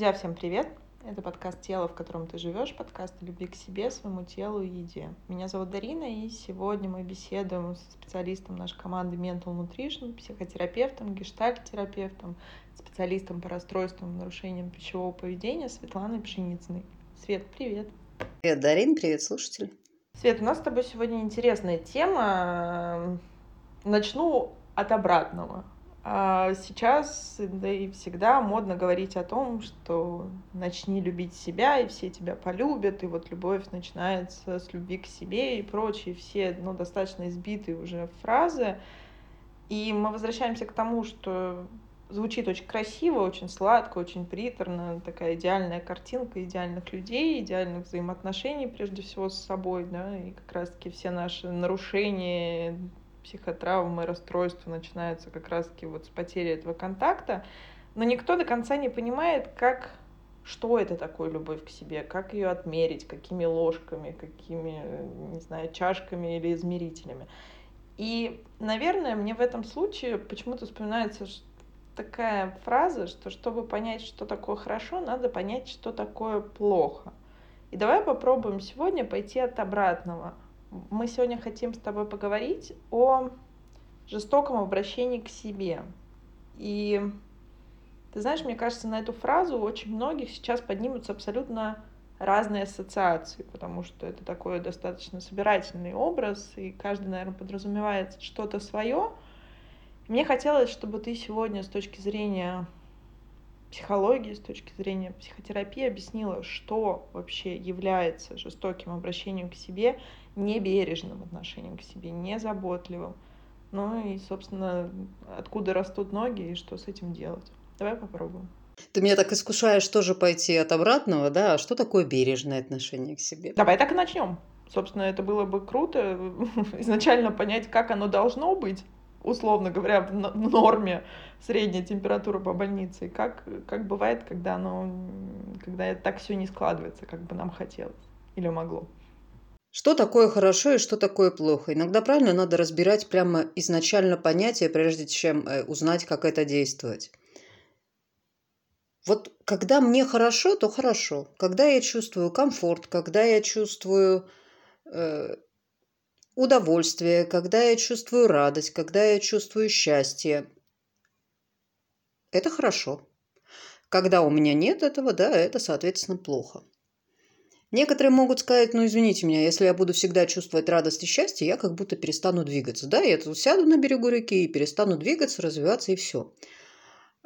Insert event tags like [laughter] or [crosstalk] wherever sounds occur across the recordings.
Друзья, всем привет! Это подкаст «Тело, в котором ты живешь», подкаст о любви к себе, своему телу и еде. Меня зовут Дарина, и сегодня мы беседуем со специалистом нашей команды Mental Nutrition, психотерапевтом, гештальт-терапевтом, специалистом по расстройствам и нарушениям пищевого поведения Светланой Пшеницыной. Свет, привет! Привет, Дарин, привет, слушатели! Свет, у нас с тобой сегодня интересная тема. Начну от обратного. А сейчас, да и всегда модно говорить о том, что начни любить себя, и все тебя полюбят, и вот любовь начинается с любви к себе и прочие все, ну, достаточно избитые уже фразы. И мы возвращаемся к тому, что звучит очень красиво, очень сладко, очень приторно, такая идеальная картинка идеальных людей, идеальных взаимоотношений, прежде всего, с собой, да, и как раз-таки все наши нарушения, психотравмы, расстройства начинаются как раз-таки вот с потери этого контакта, но никто до конца не понимает, как что это такое любовь к себе, как ее отмерить, какими ложками, какими, не знаю, чашками или измерителями. И, наверное, мне в этом случае почему-то вспоминается такая фраза, что чтобы понять, что такое хорошо, надо понять, что такое плохо. И давай попробуем сегодня пойти от обратного. Мы сегодня хотим с тобой поговорить о жестоком обращении к себе. И ты знаешь, мне кажется, на эту фразу у очень многих сейчас поднимутся абсолютно разные ассоциации, потому что это такой достаточно собирательный образ, и каждый, наверное, подразумевает что-то свое. Мне хотелось, чтобы ты сегодня с точки зрения психологии, с точки зрения психотерапии объяснила, что вообще является жестоким обращением к себе, небережным отношением к себе, незаботливым. Ну и, собственно, откуда растут ноги и что с этим делать. Давай попробуем. Ты меня так искушаешь тоже пойти от обратного, да? А что такое бережное отношение к себе? Давай так и начнем. Собственно, это было бы круто [laughs] изначально понять, как оно должно быть, условно говоря, в норме средняя температура по больнице, и как, как бывает, когда, оно, когда так все не складывается, как бы нам хотелось или могло. Что такое хорошо и что такое плохо? Иногда правильно надо разбирать прямо изначально понятие, прежде чем э, узнать, как это действовать. Вот когда мне хорошо, то хорошо. Когда я чувствую комфорт, когда я чувствую э, удовольствие, когда я чувствую радость, когда я чувствую счастье, это хорошо. Когда у меня нет этого, да, это, соответственно, плохо. Некоторые могут сказать, ну, извините меня, если я буду всегда чувствовать радость и счастье, я как будто перестану двигаться. Да, я тут сяду на берегу реки и перестану двигаться, развиваться и все.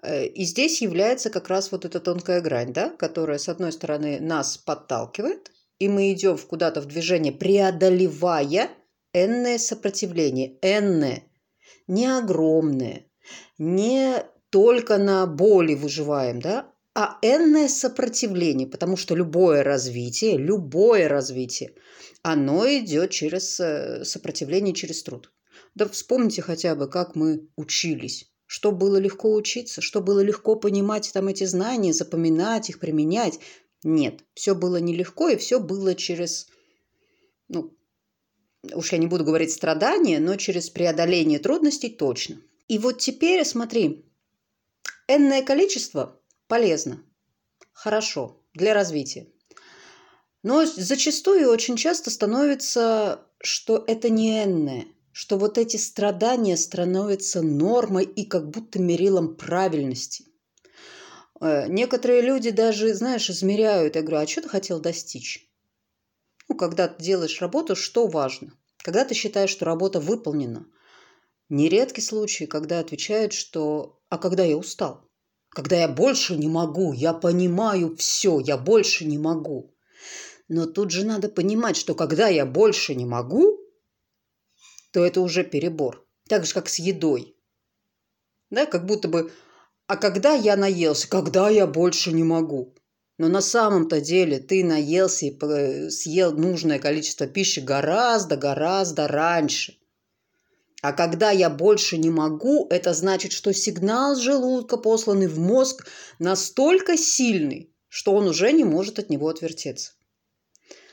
Э, и здесь является как раз вот эта тонкая грань, да, которая, с одной стороны, нас подталкивает, и мы идем куда-то в движение, преодолевая энное сопротивление. Энное. Не огромное. Не только на боли выживаем, да, а энное сопротивление, потому что любое развитие, любое развитие, оно идет через э, сопротивление, через труд. Да вспомните хотя бы, как мы учились. Что было легко учиться, что было легко понимать там эти знания, запоминать их, применять. Нет, все было нелегко, и все было через, ну, уж я не буду говорить страдания, но через преодоление трудностей точно. И вот теперь, смотри, энное количество полезно, хорошо для развития. Но зачастую очень часто становится, что это не энное, что вот эти страдания становятся нормой и как будто мерилом правильности. Э, некоторые люди даже, знаешь, измеряют. Я говорю, а что ты хотел достичь? Когда ты делаешь работу, что важно? Когда ты считаешь, что работа выполнена? Нередки случаи, когда отвечают, что «а когда я устал?» когда я больше не могу, я понимаю все, я больше не могу. Но тут же надо понимать, что когда я больше не могу, то это уже перебор. Так же, как с едой. Да, как будто бы, а когда я наелся, когда я больше не могу. Но на самом-то деле ты наелся и съел нужное количество пищи гораздо-гораздо раньше. А когда я больше не могу, это значит, что сигнал желудка, посланный в мозг, настолько сильный, что он уже не может от него отвертеться.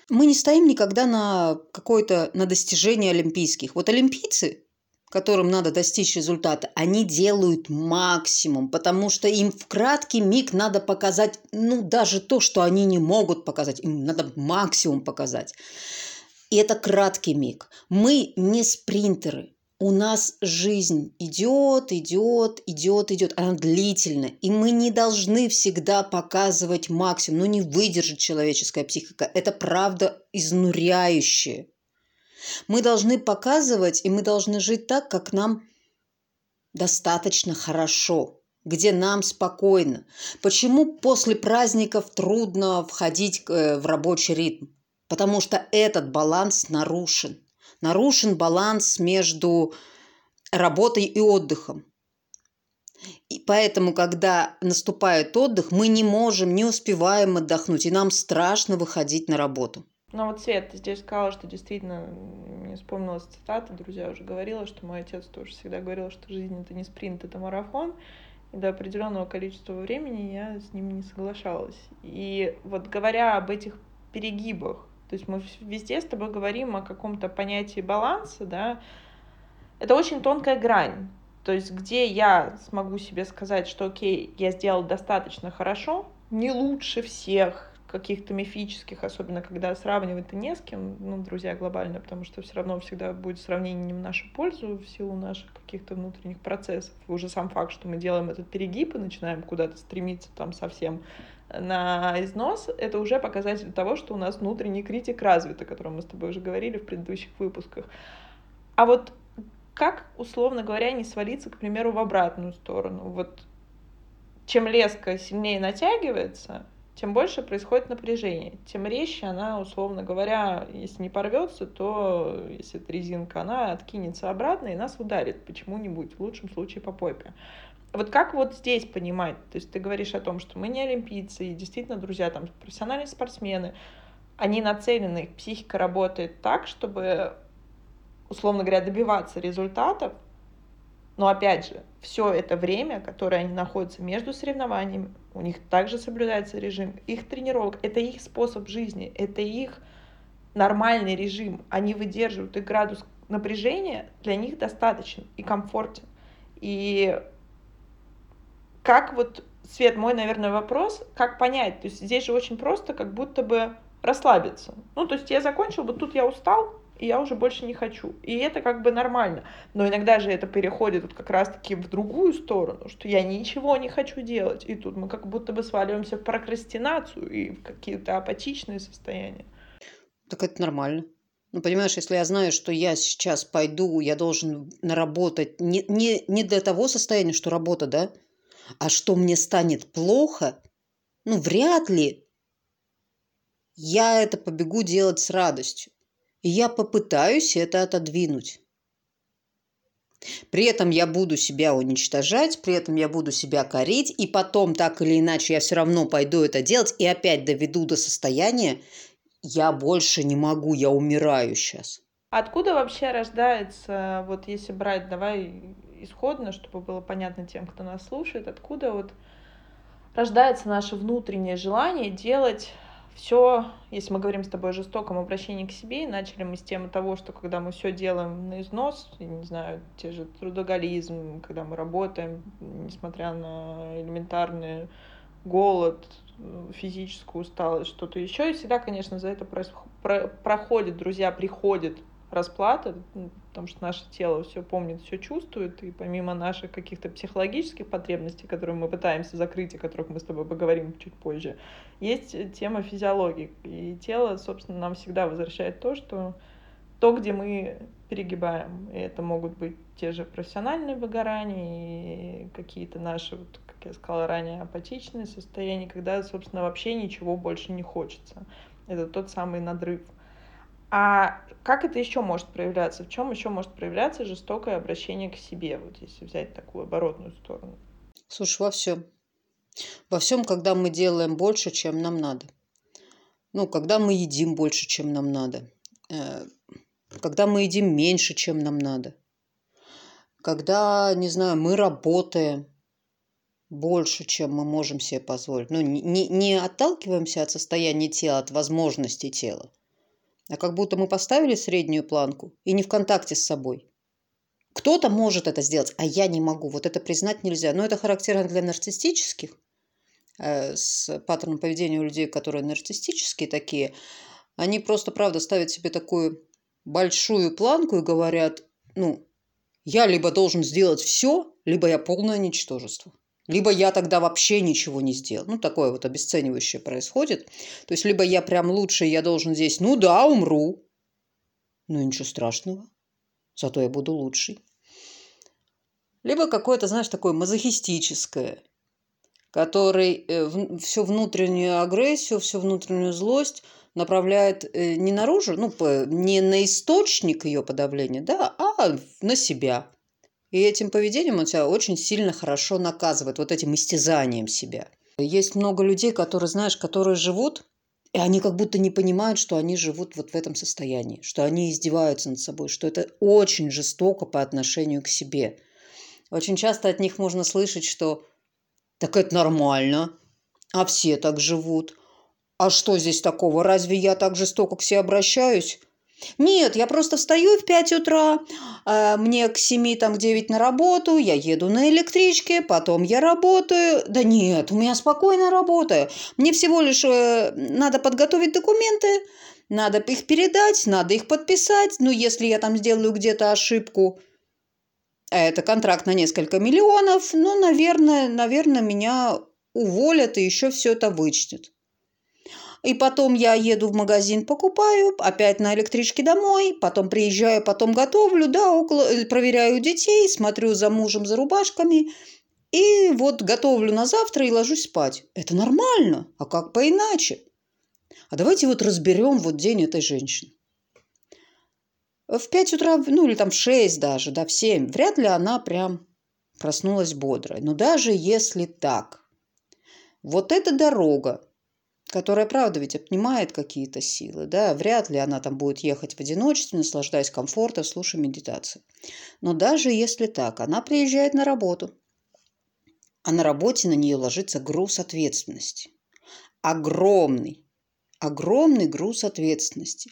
Мы не стоим никогда на какое-то на достижение олимпийских. Вот олимпийцы, которым надо достичь результата, они делают максимум, потому что им в краткий миг надо показать, ну, даже то, что они не могут показать, им надо максимум показать. И это краткий миг. Мы не спринтеры. У нас жизнь идет, идет, идет, идет. Она длительная. И мы не должны всегда показывать максимум. Ну, не выдержит человеческая психика. Это правда изнуряющее. Мы должны показывать, и мы должны жить так, как нам достаточно хорошо, где нам спокойно. Почему после праздников трудно входить э, в рабочий ритм? Потому что этот баланс нарушен. Нарушен баланс между работой и отдыхом. И поэтому, когда наступает отдых, мы не можем, не успеваем отдохнуть, и нам страшно выходить на работу. Ну вот, Свет, ты здесь сказала, что действительно, мне вспомнилась цитата, друзья уже говорила, что мой отец тоже всегда говорил, что жизнь это не спринт, это марафон. И до определенного количества времени я с ним не соглашалась. И вот говоря об этих перегибах, то есть мы везде с тобой говорим о каком-то понятии баланса, да, это очень тонкая грань. То есть где я смогу себе сказать, что окей, я сделал достаточно хорошо, не лучше всех, каких-то мифических, особенно когда сравнивать-то не с кем, ну, друзья, глобально, потому что все равно всегда будет сравнение не в нашу пользу в силу наших каких-то внутренних процессов. И уже сам факт, что мы делаем этот перегиб и начинаем куда-то стремиться там совсем на износ, это уже показатель того, что у нас внутренний критик развит, о котором мы с тобой уже говорили в предыдущих выпусках. А вот как, условно говоря, не свалиться, к примеру, в обратную сторону? Вот чем леска сильнее натягивается, тем больше происходит напряжение, тем резче она, условно говоря, если не порвется, то, если это резинка, она откинется обратно и нас ударит почему-нибудь, в лучшем случае по попе. Вот как вот здесь понимать? То есть ты говоришь о том, что мы не олимпийцы, и действительно, друзья, там профессиональные спортсмены, они нацелены, их психика работает так, чтобы, условно говоря, добиваться результатов, но опять же, все это время, которое они находятся между соревнованиями, у них также соблюдается режим их тренировок, это их способ жизни, это их нормальный режим. Они выдерживают, и градус напряжения для них достаточен и комфортен. И как вот, Свет, мой, наверное, вопрос, как понять? То есть здесь же очень просто, как будто бы расслабиться. Ну, то есть я закончил, вот тут я устал, и я уже больше не хочу. И это как бы нормально. Но иногда же это переходит вот как раз-таки в другую сторону, что я ничего не хочу делать. И тут мы как будто бы сваливаемся в прокрастинацию и в какие-то апатичные состояния. Так это нормально. Ну, понимаешь, если я знаю, что я сейчас пойду, я должен наработать не, не, не для того состояния, что работа, да, а что мне станет плохо, ну, вряд ли я это побегу делать с радостью я попытаюсь это отодвинуть. При этом я буду себя уничтожать, при этом я буду себя корить, и потом так или иначе я все равно пойду это делать и опять доведу до состояния, я больше не могу, я умираю сейчас. Откуда вообще рождается, вот если брать, давай исходно, чтобы было понятно тем, кто нас слушает, откуда вот рождается наше внутреннее желание делать все, если мы говорим с тобой о жестоком обращении к себе, начали мы с темы того, что когда мы все делаем на износ, я не знаю, те же трудоголизм, когда мы работаем, несмотря на элементарный голод, физическую усталость, что-то еще, и всегда, конечно, за это проходит, друзья, приходит расплата, потому что наше тело все помнит, все чувствует, и помимо наших каких-то психологических потребностей, которые мы пытаемся закрыть, о которых мы с тобой поговорим чуть позже, есть тема физиологии. И тело, собственно, нам всегда возвращает то, что то, где мы перегибаем. И это могут быть те же профессиональные выгорания и какие-то наши, вот, как я сказала ранее, апатичные состояния, когда, собственно, вообще ничего больше не хочется. Это тот самый надрыв. А как это еще может проявляться? В чем еще может проявляться жестокое обращение к себе, вот если взять такую оборотную сторону? Слушай, во всем. Во всем, когда мы делаем больше, чем нам надо. Ну, когда мы едим больше, чем нам надо. Э, когда мы едим меньше, чем нам надо. Когда, не знаю, мы работаем больше, чем мы можем себе позволить. Ну, не, не отталкиваемся от состояния тела, от возможностей тела а как будто мы поставили среднюю планку и не в контакте с собой. Кто-то может это сделать, а я не могу. Вот это признать нельзя. Но это характерно для нарциссических, э, с паттерном поведения у людей, которые нарциссические такие. Они просто, правда, ставят себе такую большую планку и говорят, ну, я либо должен сделать все, либо я полное ничтожество. Либо я тогда вообще ничего не сделал. Ну, такое вот обесценивающее происходит. То есть, либо я прям лучше, я должен здесь, ну да, умру. Ну, ничего страшного. Зато я буду лучший. Либо какое-то, знаешь, такое мазохистическое, который э, всю внутреннюю агрессию, всю внутреннюю злость направляет э, не наружу, ну, не на источник ее подавления, да, а на себя. И этим поведением он тебя очень сильно хорошо наказывает, вот этим истязанием себя. Есть много людей, которые, знаешь, которые живут, и они как будто не понимают, что они живут вот в этом состоянии, что они издеваются над собой, что это очень жестоко по отношению к себе. Очень часто от них можно слышать, что так это нормально, а все так живут. А что здесь такого? Разве я так жестоко к себе обращаюсь? Нет, я просто встаю в 5 утра, э, мне к 7, там, к 9 на работу, я еду на электричке, потом я работаю. Да нет, у меня спокойно работаю. Мне всего лишь э, надо подготовить документы, надо их передать, надо их подписать. Ну, если я там сделаю где-то ошибку, это контракт на несколько миллионов, ну, наверное, наверное, меня уволят и еще все это вычтет. И потом я еду в магазин, покупаю, опять на электричке домой, потом приезжаю, потом готовлю, да, около, э, проверяю детей, смотрю за мужем, за рубашками. И вот готовлю на завтра и ложусь спать. Это нормально, а как поиначе? А давайте вот разберем вот день этой женщины. В 5 утра, ну или там в 6 даже, да, в 7, вряд ли она прям проснулась бодрой. Но даже если так, вот эта дорога, которая, правда, ведь отнимает какие-то силы, да, вряд ли она там будет ехать в одиночестве, наслаждаясь комфортом, слушая медитацию. Но даже если так, она приезжает на работу, а на работе на нее ложится груз ответственности. Огромный, огромный груз ответственности.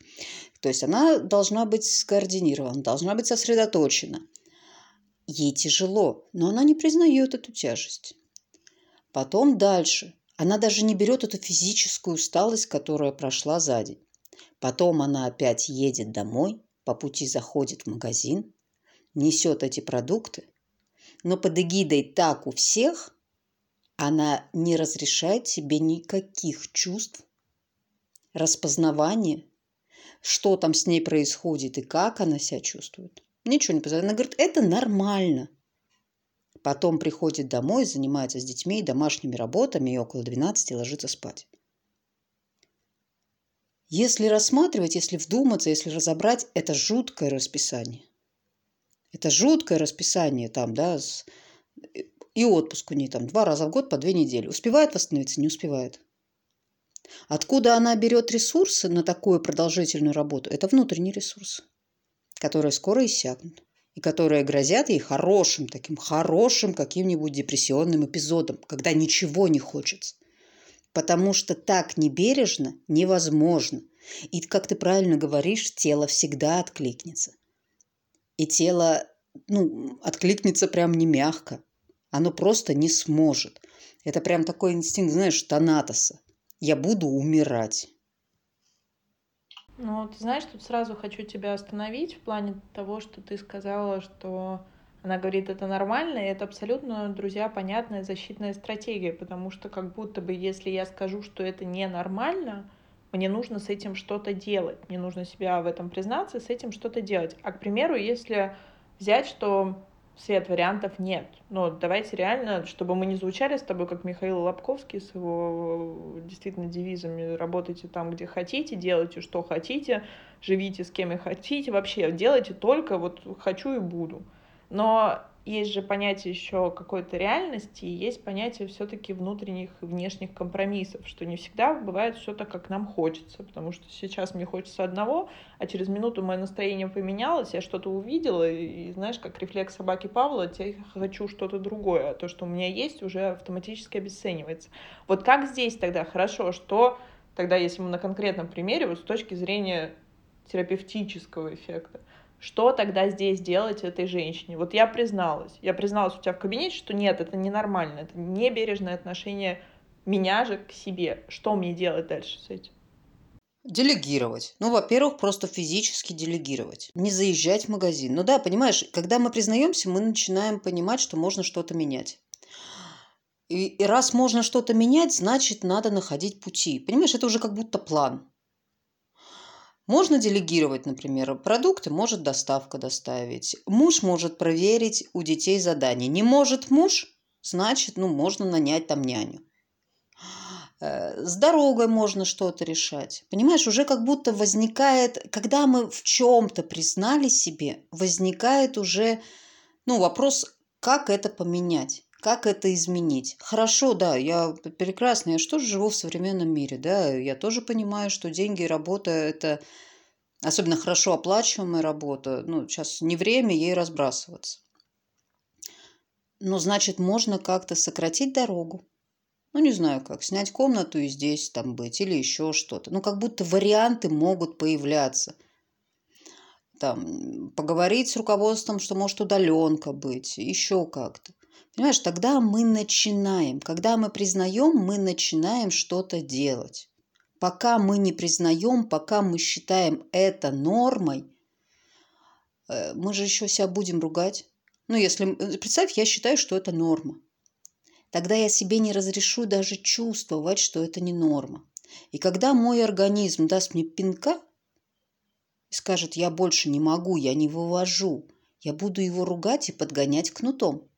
То есть она должна быть скоординирована, должна быть сосредоточена. Ей тяжело, но она не признает эту тяжесть. Потом дальше – она даже не берет эту физическую усталость, которая прошла за день. Потом она опять едет домой, по пути заходит в магазин, несет эти продукты, но под эгидой так у всех она не разрешает себе никаких чувств, распознавания, что там с ней происходит и как она себя чувствует. Ничего не позволяет. Она говорит, это нормально. Потом приходит домой, занимается с детьми, домашними работами и около 12 ложится спать. Если рассматривать, если вдуматься, если разобрать, это жуткое расписание. Это жуткое расписание там, да, с... и отпуск у нее там два раза в год по две недели. Успевает восстановиться? Не успевает. Откуда она берет ресурсы на такую продолжительную работу? Это внутренний ресурс, которые скоро иссякнут и которые грозят ей хорошим, таким хорошим каким-нибудь депрессионным эпизодом, когда ничего не хочется. Потому что так небережно невозможно. И, как ты правильно говоришь, тело всегда откликнется. И тело ну, откликнется прям не мягко. Оно просто не сможет. Это прям такой инстинкт, знаешь, Танатоса. Я буду умирать. Ну, ты знаешь, тут сразу хочу тебя остановить в плане того, что ты сказала, что она говорит, это нормально, и это абсолютно, друзья, понятная защитная стратегия, потому что как будто бы, если я скажу, что это ненормально, мне нужно с этим что-то делать, мне нужно себя в этом признаться, с этим что-то делать. А, к примеру, если взять, что свет вариантов нет. Но давайте реально, чтобы мы не звучали с тобой, как Михаил Лобковский с его действительно девизами «работайте там, где хотите, делайте, что хотите, живите с кем и хотите, вообще делайте только вот хочу и буду». Но есть же понятие еще какой-то реальности, и есть понятие все-таки внутренних и внешних компромиссов, что не всегда бывает все так, как нам хочется, потому что сейчас мне хочется одного, а через минуту мое настроение поменялось, я что-то увидела, и знаешь, как рефлекс собаки Павла, я хочу что-то другое, а то, что у меня есть, уже автоматически обесценивается. Вот как здесь тогда хорошо, что тогда, если мы на конкретном примере, вот с точки зрения терапевтического эффекта, Что тогда здесь делать этой женщине? Вот я призналась. Я призналась у тебя в кабинете, что нет, это ненормально, это небережное отношение меня же к себе. Что мне делать дальше с этим? Делегировать. Ну, во-первых, просто физически делегировать. Не заезжать в магазин. Ну да, понимаешь, когда мы признаемся, мы начинаем понимать, что можно что-то менять. И, и раз можно что-то менять, значит, надо находить пути. Понимаешь, это уже как будто план. Можно делегировать, например, продукты, может доставка доставить. Муж может проверить у детей задание. Не может муж, значит, ну, можно нанять там няню. Э, с дорогой можно что-то решать. Понимаешь, уже как будто возникает, когда мы в чем-то признали себе, возникает уже ну, вопрос, как это поменять. Как это изменить? Хорошо, да, я прекрасно, я же тоже живу в современном мире, да, я тоже понимаю, что деньги и работа – это особенно хорошо оплачиваемая работа, ну, сейчас не время ей разбрасываться. Но, значит, можно как-то сократить дорогу. Ну, не знаю как, снять комнату и здесь там быть, или еще что-то. Ну, как будто варианты могут появляться. Там, поговорить с руководством, что может удаленка быть, еще как-то. Понимаешь, тогда мы начинаем. Когда мы признаем, мы начинаем что-то делать. Пока мы не признаем, пока мы считаем это нормой, э, мы же еще себя будем ругать. Ну, если... Э, представь, я считаю, что это норма. Тогда я себе не разрешу даже чувствовать, что это не норма. И когда мой организм даст мне пинка и скажет, я больше не могу, я не вывожу, я буду его ругать и подгонять кнутом.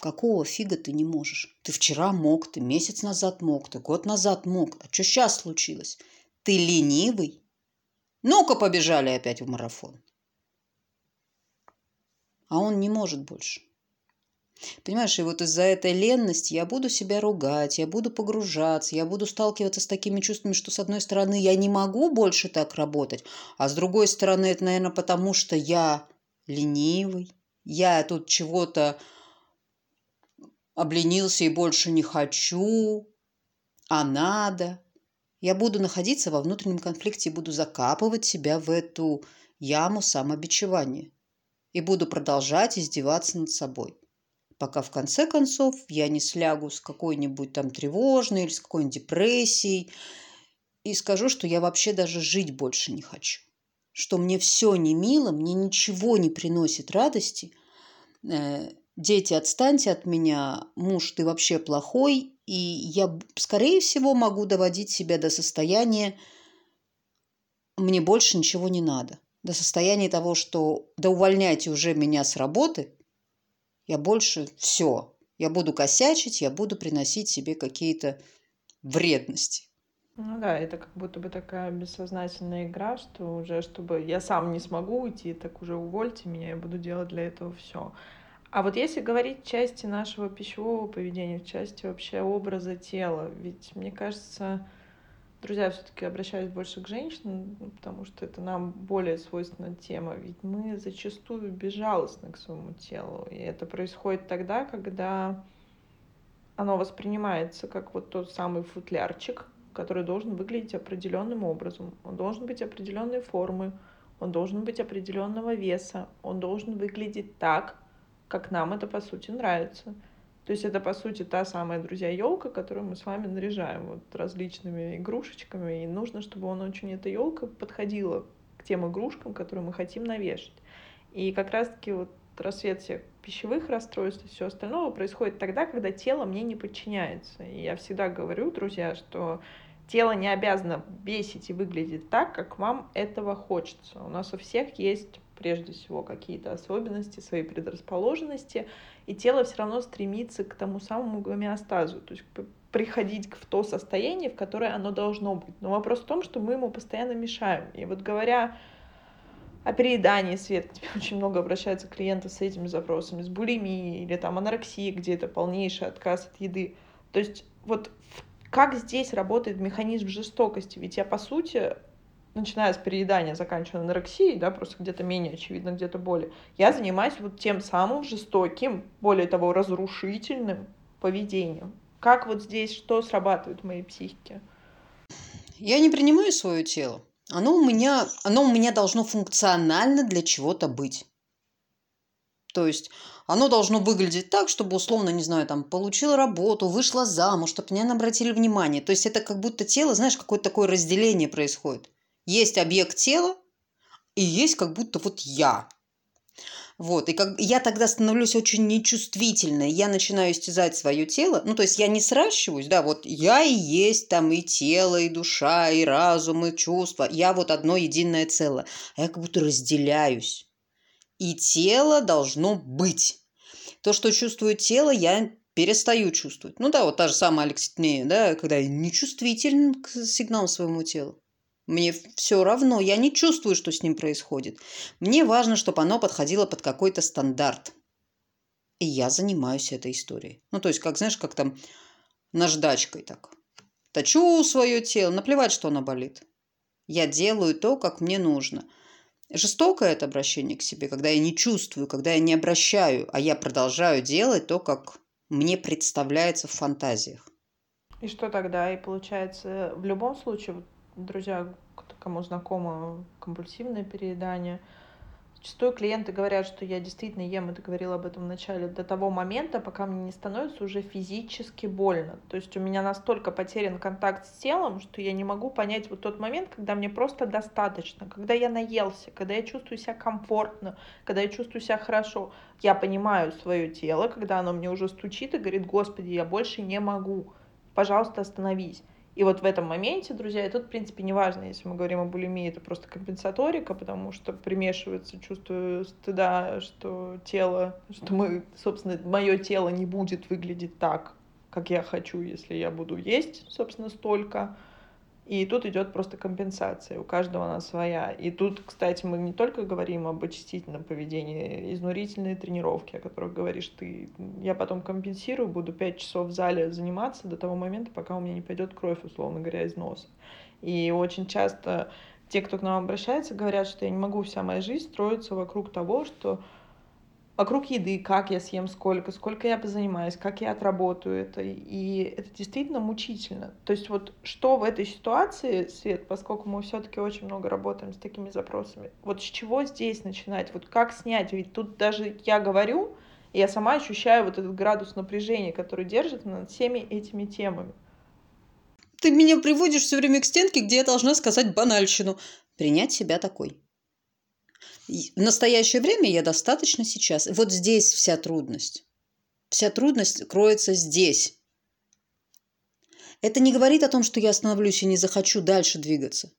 Какого фига ты не можешь? Ты вчера мог, ты месяц назад мог, ты год назад мог. А что сейчас случилось? Ты ленивый? Ну-ка побежали опять в марафон. А он не может больше. Понимаешь, и вот из-за этой ленности я буду себя ругать, я буду погружаться, я буду сталкиваться с такими чувствами, что с одной стороны я не могу больше так работать, а с другой стороны это, наверное, потому что я ленивый, я тут чего-то обленился и больше не хочу, а надо. Я буду находиться во внутреннем конфликте и буду закапывать себя в эту яму самобичевания. И буду продолжать издеваться над собой. Пока в конце концов я не слягу с какой-нибудь там тревожной или с какой-нибудь депрессией и скажу, что я вообще даже жить больше не хочу. Что мне все не мило, мне ничего не приносит радости э, – дети, отстаньте от меня, муж, ты вообще плохой, и я, скорее всего, могу доводить себя до состояния, мне больше ничего не надо. До состояния того, что да увольняйте уже меня с работы, я больше все. Я буду косячить, я буду приносить себе какие-то вредности. Ну да, это как будто бы такая бессознательная игра, что уже чтобы я сам не смогу уйти, так уже увольте меня, я буду делать для этого все. А вот если говорить части нашего пищевого поведения, в части вообще образа тела, ведь мне кажется, друзья, все-таки обращаюсь больше к женщинам, ну, потому что это нам более свойственна тема, ведь мы зачастую безжалостны к своему телу, и это происходит тогда, когда оно воспринимается как вот тот самый футлярчик, который должен выглядеть определенным образом, он должен быть определенной формы, он должен быть определенного веса, он должен выглядеть так, как нам это по сути нравится. То есть это, по сути, та самая, друзья, елка, которую мы с вами наряжаем вот различными игрушечками. И нужно, чтобы он очень, эта елка подходила к тем игрушкам, которые мы хотим навешать. И как раз-таки вот рассвет всех пищевых расстройств и все остальное происходит тогда, когда тело мне не подчиняется. И я всегда говорю, друзья, что тело не обязано бесить и выглядеть так, как вам этого хочется. У нас у всех есть прежде всего какие-то особенности, свои предрасположенности, и тело все равно стремится к тому самому гомеостазу, то есть приходить в то состояние, в которое оно должно быть. Но вопрос в том, что мы ему постоянно мешаем. И вот говоря о переедании, Свет, к тебе [laughs] очень много обращаются клиентов с этими запросами, с булимией или там анорексией, где это полнейший отказ от еды. То есть вот как здесь работает механизм жестокости? Ведь я, по сути, начиная с переедания, заканчивая анорексией, да, просто где-то менее очевидно, где-то более, я занимаюсь вот тем самым жестоким, более того, разрушительным поведением. Как вот здесь, что срабатывает в моей психике? Я не принимаю свое тело. Оно у меня, оно у меня должно функционально для чего-то быть. То есть оно должно выглядеть так, чтобы условно, не знаю, там, получила работу, вышла замуж, чтобы меня обратили внимание. То есть это как будто тело, знаешь, какое-то такое разделение происходит. Есть объект тела, и есть как будто вот я. Вот, и как я тогда становлюсь очень нечувствительной, я начинаю истязать свое тело, ну, то есть я не сращиваюсь, да, вот я и есть там и тело, и душа, и разум, и чувства, я вот одно единое целое, а я как будто разделяюсь. И тело должно быть. То, что чувствует тело, я перестаю чувствовать. Ну да, вот та же самая алекситмия, да, когда я нечувствителен к сигналу своему телу. Мне все равно, я не чувствую, что с ним происходит. Мне важно, чтобы оно подходило под какой-то стандарт. И я занимаюсь этой историей. Ну, то есть, как, знаешь, как там наждачкой так. Точу свое тело, наплевать, что оно болит. Я делаю то, как мне нужно. Жестокое это обращение к себе, когда я не чувствую, когда я не обращаю, а я продолжаю делать то, как мне представляется в фантазиях. И что тогда? И получается, в любом случае, друзья, кому знакомо компульсивное переедание, Зачастую клиенты говорят, что я действительно ем, это говорила об этом в начале, до того момента, пока мне не становится уже физически больно. То есть у меня настолько потерян контакт с телом, что я не могу понять вот тот момент, когда мне просто достаточно, когда я наелся, когда я чувствую себя комфортно, когда я чувствую себя хорошо. Я понимаю свое тело, когда оно мне уже стучит и говорит, господи, я больше не могу, пожалуйста, остановись. И вот в этом моменте, друзья, и тут, в принципе, неважно, если мы говорим о булимии, это просто компенсаторика, потому что примешивается чувство стыда, что тело, что мы, собственно, мое тело не будет выглядеть так, как я хочу, если я буду есть, собственно, столько. И тут идет просто компенсация, у каждого она своя. И тут, кстати, мы не только говорим об очистительном поведении, изнурительные тренировки, о которых говоришь ты. Я потом компенсирую, буду 5 часов в зале заниматься до того момента, пока у меня не пойдет кровь, условно говоря, из носа. И очень часто те, кто к нам обращается, говорят, что я не могу, вся моя жизнь строится вокруг того, что вокруг еды, как я съем сколько, сколько я позанимаюсь, как я отработаю это. И это действительно мучительно. То есть вот что в этой ситуации, Свет, поскольку мы все-таки очень много работаем с такими запросами, вот с чего здесь начинать? Вот как снять? Ведь тут даже я говорю, и я сама ощущаю вот этот градус напряжения, который держит над всеми этими темами. Ты меня приводишь все время к стенке, где я должна сказать банальщину. Принять себя такой. В настоящее время я достаточно сейчас. Вот здесь вся трудность. Вся трудность кроется здесь. Это не говорит о том, что я остановлюсь и не захочу дальше двигаться.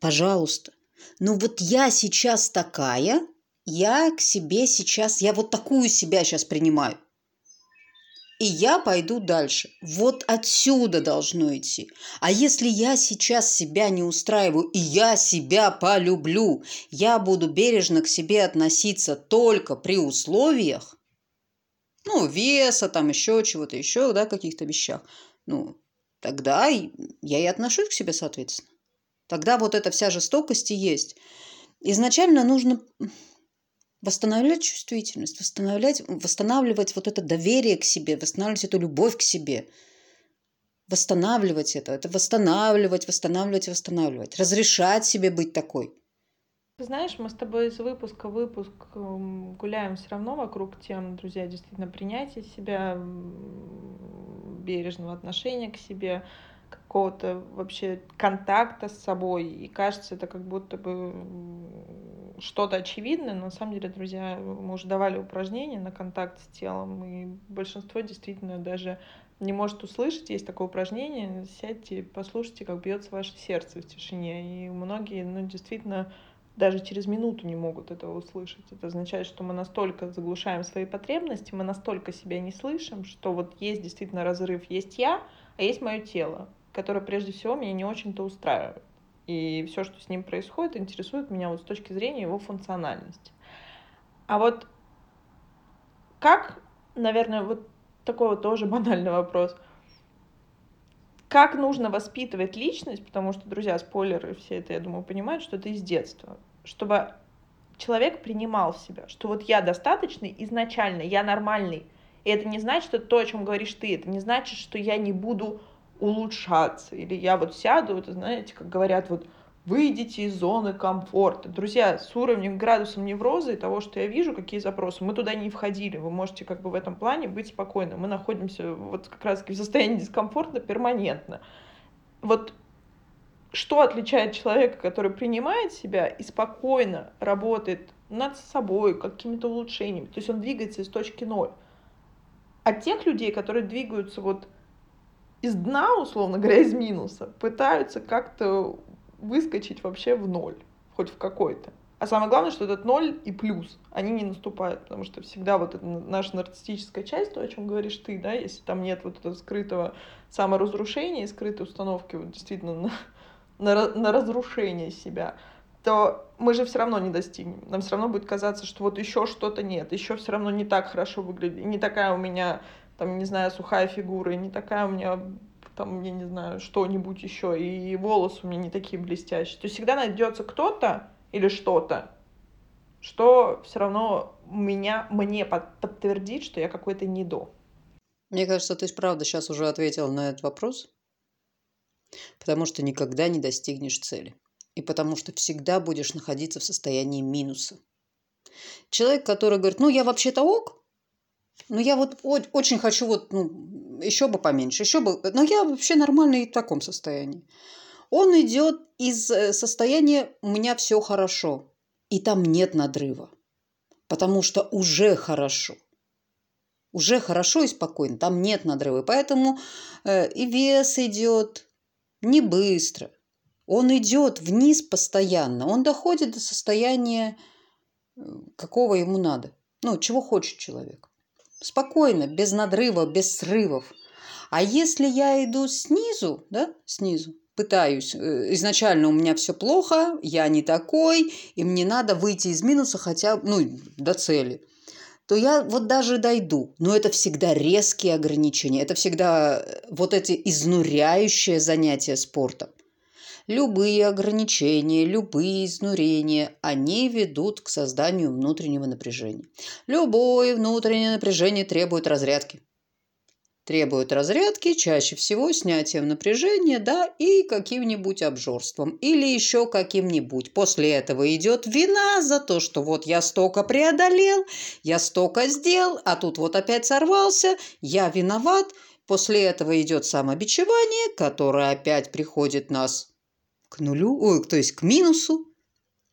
Пожалуйста. Но вот я сейчас такая, я к себе сейчас, я вот такую себя сейчас принимаю и я пойду дальше. Вот отсюда должно идти. А если я сейчас себя не устраиваю, и я себя полюблю, я буду бережно к себе относиться только при условиях, ну, веса, там еще чего-то еще, да, каких-то вещах, ну, тогда я и отношусь к себе соответственно. Тогда вот эта вся жестокость и есть. Изначально нужно восстанавливать чувствительность, восстанавливать, восстанавливать вот это доверие к себе, восстанавливать эту любовь к себе, восстанавливать это, это восстанавливать, восстанавливать, восстанавливать, разрешать себе быть такой. Ты знаешь, мы с тобой из выпуска в выпуск эм, гуляем все равно вокруг тем, друзья, действительно принятия себя, бережного отношения к себе, какого-то вообще контакта с собой. И кажется, это как будто бы что-то очевидное, но на самом деле, друзья, мы уже давали упражнения на контакт с телом, и большинство действительно даже не может услышать. Есть такое упражнение, сядьте, послушайте, как бьется ваше сердце в тишине. И многие, ну, действительно, даже через минуту не могут этого услышать. Это означает, что мы настолько заглушаем свои потребности, мы настолько себя не слышим, что вот есть действительно разрыв. Есть я, а есть мое тело которая прежде всего меня не очень-то устраивает. И все, что с ним происходит, интересует меня вот с точки зрения его функциональности. А вот как, наверное, вот такой вот тоже [laughs] банальный вопрос. Как нужно воспитывать личность, потому что, друзья, спойлеры все это, я думаю, понимают, что это из детства, чтобы человек принимал себя, что вот я достаточный изначально, я нормальный. И это не значит, что то, о чем говоришь ты, это не значит, что я не буду улучшаться. Или я вот сяду, это знаете, как говорят, вот выйдите из зоны комфорта. Друзья, с уровнем градусом невроза и того, что я вижу, какие запросы, мы туда не входили. Вы можете как бы в этом плане быть спокойны. Мы находимся вот как раз в состоянии дискомфорта перманентно. Вот что отличает человека, который принимает себя и спокойно работает над собой, какими-то улучшениями. То есть он двигается из точки ноль. От тех людей, которые двигаются вот из дна, условно говоря, из минуса, пытаются как-то выскочить вообще в ноль, хоть в какой-то. А самое главное, что этот ноль и плюс, они не наступают, потому что всегда вот эта наша нарциссическая часть, то, о чем говоришь ты, да, если там нет вот этого скрытого саморазрушения, скрытой установки вот действительно на, на, на разрушение себя, то мы же все равно не достигнем. Нам все равно будет казаться, что вот еще что-то нет, еще все равно не так хорошо выглядит, не такая у меня, там, не знаю, сухая фигура, не такая у меня там, я не знаю, что-нибудь еще, и волосы у меня не такие блестящие. То есть всегда найдется кто-то или что-то, что все равно меня, мне подтвердит, что я какой-то не до. Мне кажется, ты правда сейчас уже ответил на этот вопрос, потому что никогда не достигнешь цели. И потому что всегда будешь находиться в состоянии минуса. Человек, который говорит, ну я вообще-то ок, ну, я вот очень хочу вот, ну, еще бы поменьше, еще бы... Но я вообще нормально и в таком состоянии. Он идет из э, состояния «у меня все хорошо», и там нет надрыва, потому что уже хорошо. Уже хорошо и спокойно, там нет надрыва. Поэтому э, и вес идет не быстро. Он идет вниз постоянно. Он доходит до состояния, э, какого ему надо. Ну, чего хочет человек. Спокойно, без надрыва, без срывов. А если я иду снизу, да, снизу, пытаюсь, э, изначально у меня все плохо, я не такой, и мне надо выйти из минуса хотя бы, ну, до цели, то я вот даже дойду. Но это всегда резкие ограничения, это всегда э, вот эти изнуряющие занятия спортом. Любые ограничения, любые изнурения, они ведут к созданию внутреннего напряжения. Любое внутреннее напряжение требует разрядки. Требует разрядки, чаще всего снятием напряжения, да, и каким-нибудь обжорством. Или еще каким-нибудь. После этого идет вина за то, что вот я столько преодолел, я столько сделал, а тут вот опять сорвался, я виноват. После этого идет самобичевание, которое опять приходит нас к нулю, ой, то есть к минусу,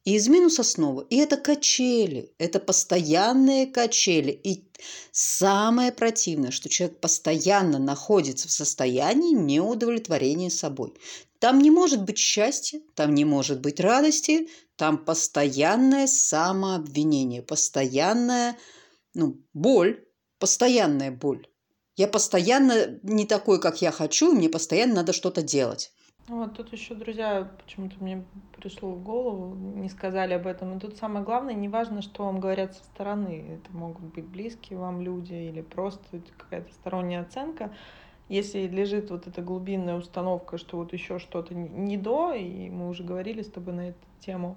и из минуса снова. И это качели, это постоянные качели. И самое противное, что человек постоянно находится в состоянии неудовлетворения собой. Там не может быть счастья, там не может быть радости, там постоянное самообвинение, постоянная ну, боль, постоянная боль. Я постоянно не такой, как я хочу, мне постоянно надо что-то делать. Вот тут еще, друзья, почему-то мне пришло в голову, не сказали об этом. И тут самое главное, не важно, что вам говорят со стороны. Это могут быть близкие вам люди или просто какая-то сторонняя оценка. Если лежит вот эта глубинная установка, что вот еще что-то не до, и мы уже говорили с тобой на эту тему,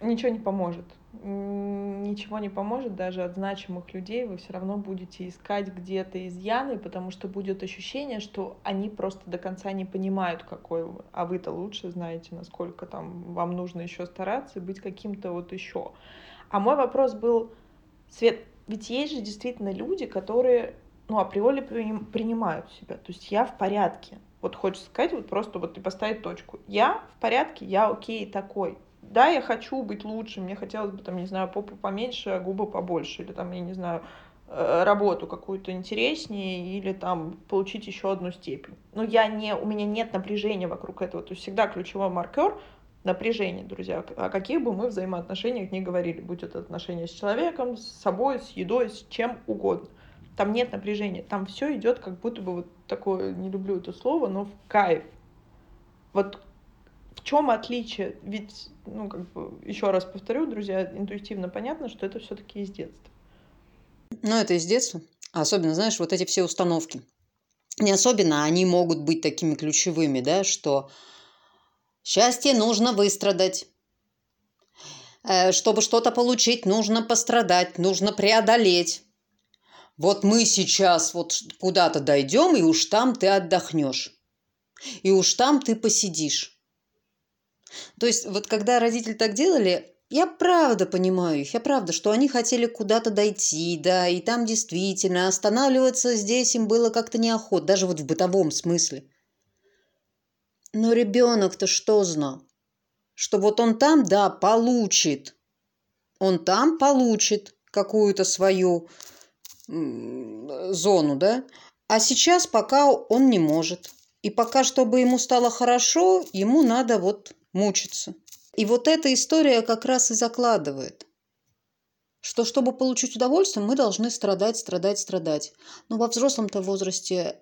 ничего не поможет. Ничего не поможет даже от значимых людей. Вы все равно будете искать где-то изъяны, потому что будет ощущение, что они просто до конца не понимают, какой вы. А вы-то лучше знаете, насколько там вам нужно еще стараться и быть каким-то вот еще. А мой вопрос был, Свет, ведь есть же действительно люди, которые ну, априори принимают себя. То есть я в порядке. Вот хочется сказать, вот просто вот и поставить точку. Я в порядке, я окей такой да, я хочу быть лучше, мне хотелось бы, там, не знаю, попу поменьше, а губы побольше, или там, я не знаю, э, работу какую-то интереснее, или там получить еще одну степень. Но я не, у меня нет напряжения вокруг этого. То есть всегда ключевой маркер напряжение, друзья. О каких бы мы взаимоотношениях ни говорили, будь это отношения с человеком, с собой, с едой, с чем угодно. Там нет напряжения, там все идет как будто бы вот такое, не люблю это слово, но в кайф. Вот в чем отличие? Ведь, ну, как бы, еще раз повторю, друзья, интуитивно понятно, что это все-таки из детства. Ну, это из детства. Особенно, знаешь, вот эти все установки. Не особенно, они могут быть такими ключевыми, да, что счастье нужно выстрадать. Э, чтобы что-то получить, нужно пострадать, нужно преодолеть. Вот мы сейчас вот куда-то дойдем, и уж там ты отдохнешь. И уж там ты посидишь. То есть вот когда родители так делали, я правда понимаю их, я правда, что они хотели куда-то дойти, да, и там действительно останавливаться здесь им было как-то неохот, даже вот в бытовом смысле. Но ребенок-то что знал? Что вот он там, да, получит. Он там получит какую-то свою зону, да, а сейчас пока он не может. И пока, чтобы ему стало хорошо, ему надо вот мучиться. И вот эта история как раз и закладывает, что чтобы получить удовольствие, мы должны страдать, страдать, страдать. Но во взрослом-то возрасте,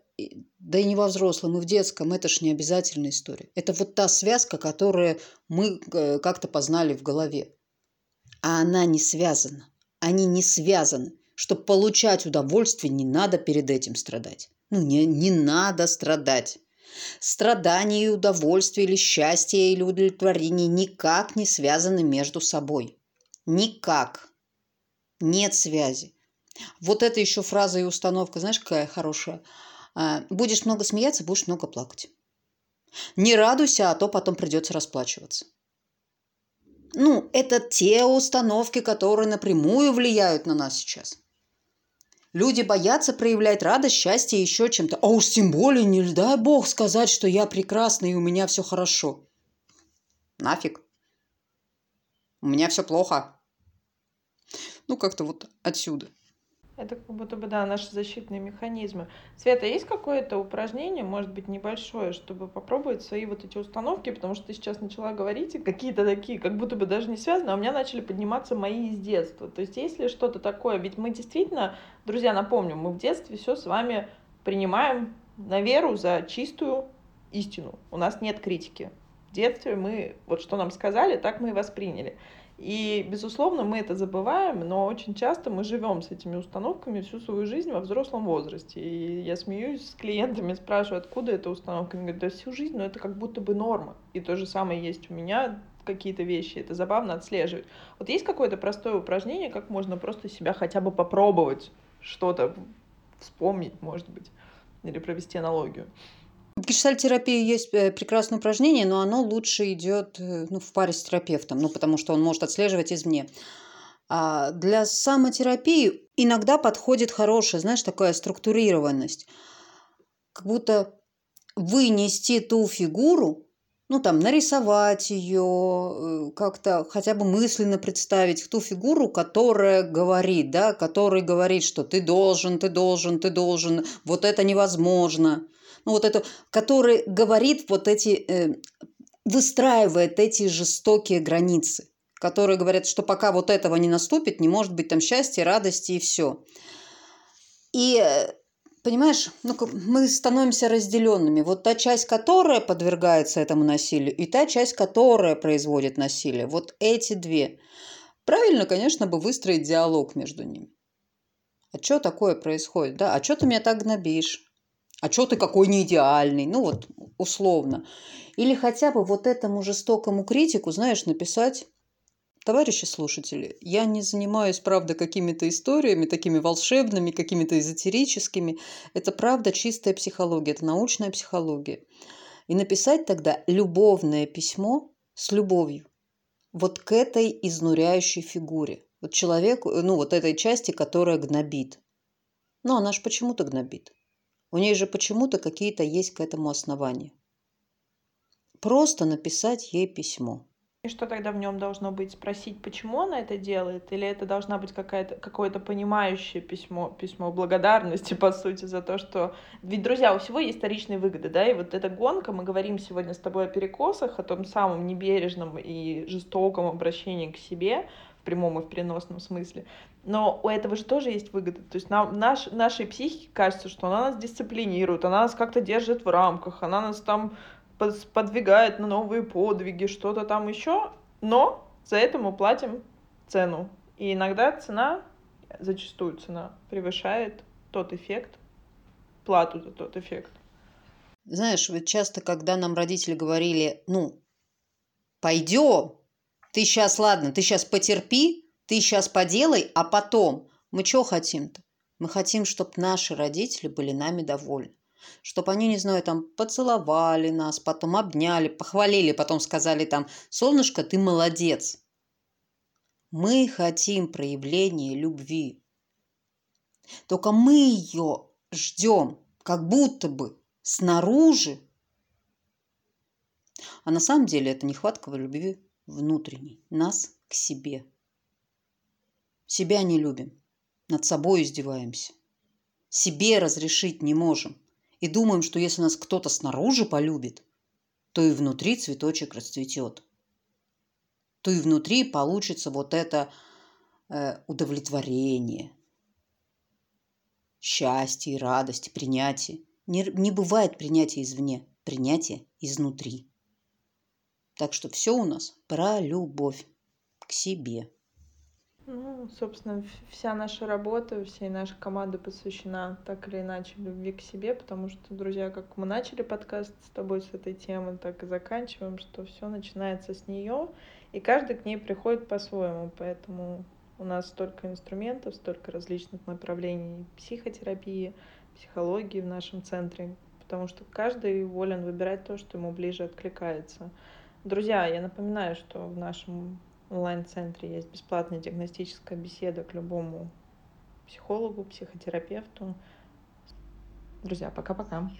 да и не во взрослом, и в детском, это ж не обязательная история. Это вот та связка, которую мы э, как-то познали в голове. А она не связана. Они не связаны. Чтобы получать удовольствие, не надо перед этим страдать. Ну, не, не надо страдать. Страдание и удовольствие или счастье или удовлетворение никак не связаны между собой. Никак. Нет связи. Вот это еще фраза и установка, знаешь, какая хорошая. А, будешь много смеяться, будешь много плакать. Не радуйся, а то потом придется расплачиваться. Ну, это те установки, которые напрямую влияют на нас сейчас. Люди боятся проявлять радость, счастье еще чем-то. А уж тем более не дай бог сказать, что я прекрасна и у меня все хорошо. Нафиг. У меня все плохо. Ну, как-то вот отсюда. Это как будто бы, да, наши защитные механизмы. Света, есть какое-то упражнение, может быть, небольшое, чтобы попробовать свои вот эти установки, потому что ты сейчас начала говорить, какие-то такие, как будто бы даже не связаны, а у меня начали подниматься мои из детства. То есть есть ли что-то такое? Ведь мы действительно, друзья, напомню, мы в детстве все с вами принимаем на веру за чистую истину. У нас нет критики. В детстве мы, вот что нам сказали, так мы и восприняли. И, безусловно, мы это забываем, но очень часто мы живем с этими установками всю свою жизнь во взрослом возрасте. И я смеюсь с клиентами, спрашиваю, откуда эта установка. Они говорят, да всю жизнь, но это как будто бы норма. И то же самое есть у меня какие-то вещи. Это забавно отслеживать. Вот есть какое-то простое упражнение, как можно просто себя хотя бы попробовать что-то вспомнить, может быть, или провести аналогию. Гештальтерапии есть э, прекрасное упражнение, но оно лучше идет э, ну, в паре с терапевтом, ну, потому что он может отслеживать извне. А для самотерапии иногда подходит хорошая, знаешь, такая структурированность. Как будто вынести ту фигуру, ну, там, нарисовать ее, э, как-то хотя бы мысленно представить ту фигуру, которая говорит, да, который говорит, что ты должен, ты должен, ты должен, вот это невозможно – ну вот это, который говорит вот эти, э, выстраивает эти жестокие границы, которые говорят, что пока вот этого не наступит, не может быть там счастья, радости и все. И э, понимаешь, ну, мы становимся разделенными. Вот та часть, которая подвергается этому насилию, и та часть, которая производит насилие. Вот эти две. Правильно, конечно, бы выстроить диалог между ними. А что такое происходит? Да? А что ты меня так гнобишь? А что ты какой не идеальный, ну вот условно. Или хотя бы вот этому жестокому критику, знаешь, написать Товарищи слушатели, я не занимаюсь, правда, какими-то историями, такими волшебными, какими-то эзотерическими. Это, правда, чистая психология, это научная психология. И написать тогда любовное письмо с любовью вот к этой изнуряющей фигуре. Вот человеку, ну, вот этой части, которая гнобит. Но она же почему-то гнобит. У ней же почему-то какие-то есть к этому основания. Просто написать ей письмо. И что тогда в нем должно быть? Спросить, почему она это делает? Или это должна быть какая-то, какое-то понимающее письмо, письмо благодарности, по сути, за то, что... Ведь, друзья, у всего есть вторичные выгоды, да, и вот эта гонка, мы говорим сегодня с тобой о перекосах, о том самом небережном и жестоком обращении к себе, прямом и в переносном смысле. Но у этого же тоже есть выгода. То есть нам, наш, нашей психике кажется, что она нас дисциплинирует, она нас как-то держит в рамках, она нас там подвигает на новые подвиги, что-то там еще. Но за это мы платим цену. И иногда цена, зачастую цена, превышает тот эффект, плату за тот эффект. Знаешь, вот часто, когда нам родители говорили, ну, пойдем, ты сейчас, ладно, ты сейчас потерпи, ты сейчас поделай, а потом. Мы что хотим-то? Мы хотим, чтобы наши родители были нами довольны. Чтобы они, не знаю, там поцеловали нас, потом обняли, похвалили, потом сказали там, солнышко, ты молодец. Мы хотим проявления любви. Только мы ее ждем, как будто бы снаружи. А на самом деле это нехватка любви внутренней, нас к себе. Себя не любим, над собой издеваемся. Себе разрешить не можем. И думаем, что если нас кто-то снаружи полюбит, то и внутри цветочек расцветет. То и внутри получится вот это э, удовлетворение, счастье, радость, принятие. Не, не бывает принятия извне, принятие изнутри. Так что все у нас про любовь к себе. Ну, собственно, вся наша работа, вся наша команда посвящена так или иначе любви к себе, потому что, друзья, как мы начали подкаст с тобой с этой темы, так и заканчиваем, что все начинается с нее, и каждый к ней приходит по-своему, поэтому у нас столько инструментов, столько различных направлений психотерапии, психологии в нашем центре, потому что каждый волен выбирать то, что ему ближе откликается. Друзья, я напоминаю, что в нашем онлайн-центре есть бесплатная диагностическая беседа к любому психологу, психотерапевту. Друзья, пока-пока.